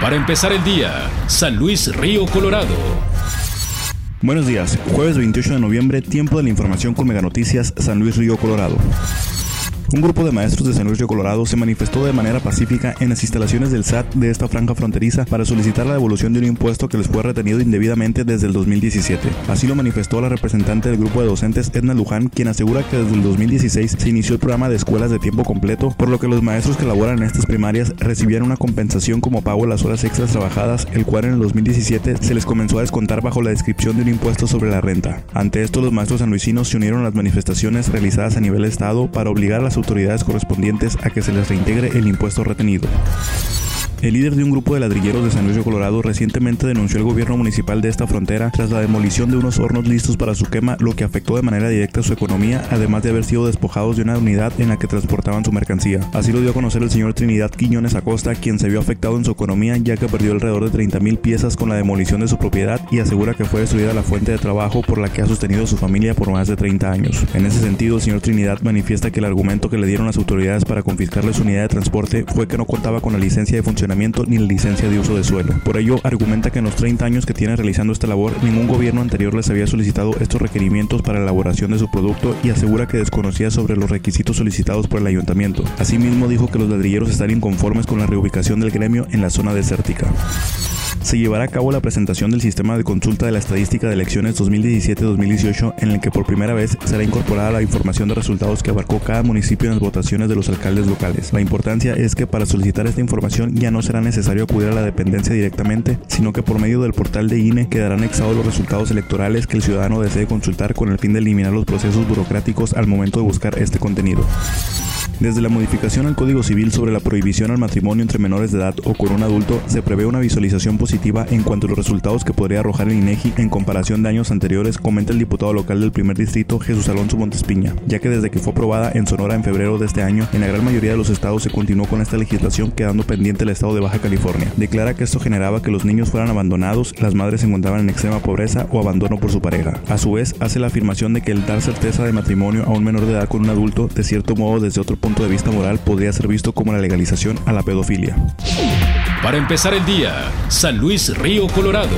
Para empezar el día, San Luis Río Colorado. Buenos días, jueves 28 de noviembre, tiempo de la información con Mega Noticias San Luis Río Colorado. Un grupo de maestros de San Luis Río Colorado se manifestó de manera pacífica en las instalaciones del SAT de esta franja fronteriza para solicitar la devolución de un impuesto que les fue retenido indebidamente desde el 2017. Así lo manifestó la representante del grupo de docentes Edna Luján, quien asegura que desde el 2016 se inició el programa de escuelas de tiempo completo, por lo que los maestros que laboran en estas primarias recibían una compensación como pago las horas extras trabajadas, el cual en el 2017 se les comenzó a descontar bajo la descripción de un impuesto sobre la renta. Ante esto, los maestros sanluisinos se unieron a las manifestaciones realizadas a nivel Estado para obligar a las autoridades correspondientes a que se les reintegre el impuesto retenido. El líder de un grupo de ladrilleros de San Luis de Colorado recientemente denunció al gobierno municipal de esta frontera tras la demolición de unos hornos listos para su quema, lo que afectó de manera directa su economía, además de haber sido despojados de una unidad en la que transportaban su mercancía. Así lo dio a conocer el señor Trinidad Quiñones Acosta, quien se vio afectado en su economía ya que perdió alrededor de 30 mil piezas con la demolición de su propiedad y asegura que fue destruida la fuente de trabajo por la que ha sostenido su familia por más de 30 años. En ese sentido, el señor Trinidad manifiesta que el argumento que le dieron las autoridades para confiscarle su unidad de transporte fue que no contaba con la licencia de funcionamiento ni la licencia de uso de suelo. Por ello, argumenta que en los 30 años que tiene realizando esta labor, ningún gobierno anterior les había solicitado estos requerimientos para la elaboración de su producto y asegura que desconocía sobre los requisitos solicitados por el ayuntamiento. Asimismo, dijo que los ladrilleros están inconformes con la reubicación del gremio en la zona desértica se llevará a cabo la presentación del sistema de consulta de la estadística de elecciones 2017-2018 en el que por primera vez será incorporada la información de resultados que abarcó cada municipio en las votaciones de los alcaldes locales. La importancia es que para solicitar esta información ya no será necesario acudir a la dependencia directamente, sino que por medio del portal de INE quedarán anexados los resultados electorales que el ciudadano desee consultar con el fin de eliminar los procesos burocráticos al momento de buscar este contenido. Desde la modificación al Código Civil sobre la prohibición al matrimonio entre menores de edad o con un adulto, se prevé una visualización positiva en cuanto a los resultados que podría arrojar el INEGI en comparación de años anteriores, comenta el diputado local del primer distrito Jesús Alonso Montespiña, ya que desde que fue aprobada en Sonora en febrero de este año, en la gran mayoría de los estados se continuó con esta legislación quedando pendiente el estado de Baja California. Declara que esto generaba que los niños fueran abandonados, las madres se encontraban en extrema pobreza o abandono por su pareja. A su vez, hace la afirmación de que el dar certeza de matrimonio a un menor de edad con un adulto, de cierto modo desde otro punto de vista moral, podría ser visto como la legalización a la pedofilia. Para empezar el día, San Luis Río Colorado.